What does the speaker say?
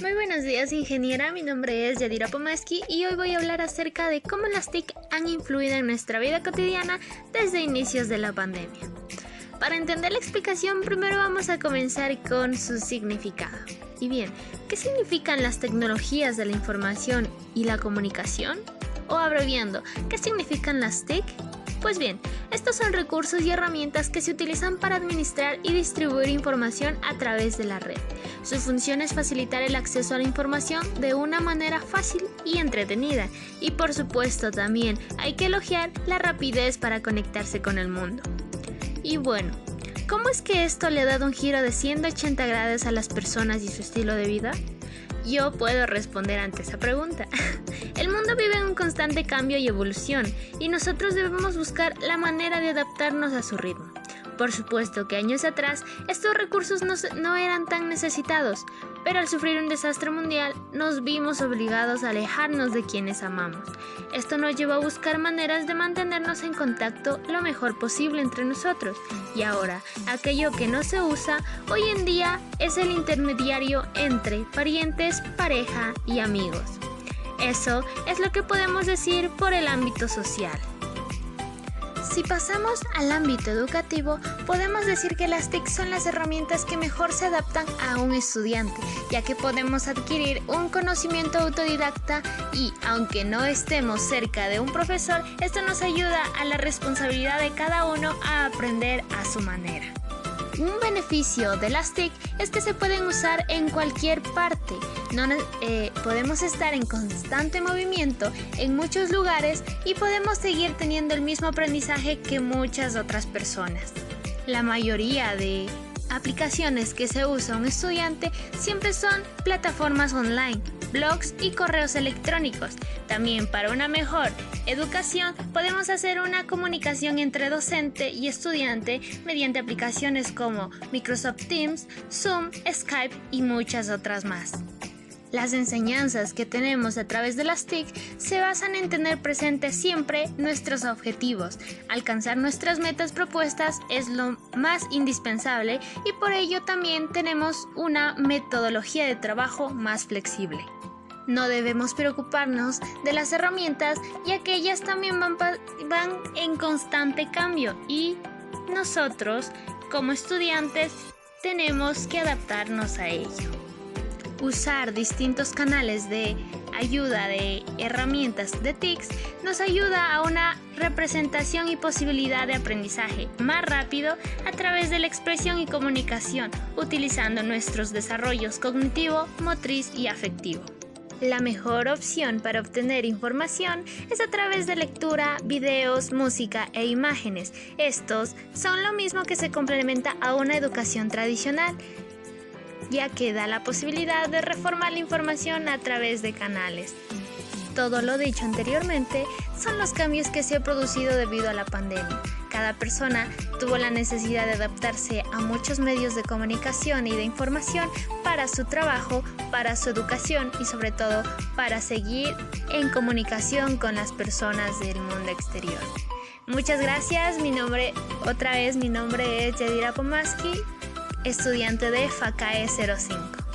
Muy buenos días ingeniera, mi nombre es Yadira Pomaski y hoy voy a hablar acerca de cómo las TIC han influido en nuestra vida cotidiana desde inicios de la pandemia. Para entender la explicación primero vamos a comenzar con su significado. Y bien, ¿qué significan las tecnologías de la información y la comunicación? O abreviando, ¿qué significan las TIC? Pues bien, estos son recursos y herramientas que se utilizan para administrar y distribuir información a través de la red. Su función es facilitar el acceso a la información de una manera fácil y entretenida. Y por supuesto también hay que elogiar la rapidez para conectarse con el mundo. Y bueno, ¿cómo es que esto le ha dado un giro de 180 grados a las personas y su estilo de vida? Yo puedo responder ante esa pregunta. El mundo vive en un constante cambio y evolución y nosotros debemos buscar la manera de adaptarnos a su ritmo. Por supuesto que años atrás estos recursos no, eran tan necesitados, pero al sufrir un desastre mundial nos vimos obligados a alejarnos de quienes amamos. Esto nos llevó a buscar maneras de mantenernos en contacto lo mejor posible entre nosotros. Y ahora, aquello que no se usa hoy en día es el intermediario entre parientes, pareja y amigos. Eso es lo que podemos decir por el ámbito social. Si pasamos al ámbito educativo, podemos decir que las TIC son las herramientas que mejor se adaptan a un estudiante, ya que podemos adquirir un conocimiento autodidacta y, aunque no estemos cerca de un profesor, esto nos ayuda a la responsabilidad de cada uno a aprender a su manera. Un beneficio de las TIC es que se pueden usar en cualquier parte. No, eh, podemos estar en constante movimiento en muchos lugares y podemos seguir teniendo el mismo aprendizaje que muchas otras personas. La mayoría de aplicaciones que se usa un estudiante siempre son plataformas online, blogs y correos electrónicos. También para una mejor educación podemos hacer una comunicación entre docente y estudiante mediante aplicaciones como Microsoft Teams, Zoom, Skype y muchas otras más. Las enseñanzas que tenemos a través de las TIC se basan en tener presente siempre nuestros objetivos. Alcanzar nuestras metas propuestas es lo más indispensable y por ello también tenemos una metodología de trabajo más flexible. No debemos preocuparnos de las herramientas ya que ellas también van, van en constante cambio y nosotros como estudiantes tenemos que adaptarnos a ello usar distintos canales de ayuda de herramientas de TICS nos ayuda a una representación y posibilidad de aprendizaje más rápido a través de la expresión y comunicación, utilizando nuestros desarrollos cognitivo, motriz y afectivo. La mejor opción para obtener información es a través de lectura, videos, música e imágenes. Estos son lo mismo que se complementa a una educación tradicional ya que da la posibilidad de reformar la información a través de canales. Todo lo dicho anteriormente son los cambios que se han producido debido a la pandemia. Cada persona tuvo la necesidad de adaptarse a muchos medios de comunicación y de información para su trabajo, para su educación y sobre todo para seguir en comunicación con las personas del mundo exterior. Muchas gracias, mi nombre, otra vez mi nombre es Yadira Pomaski estudiante de FACAE 05.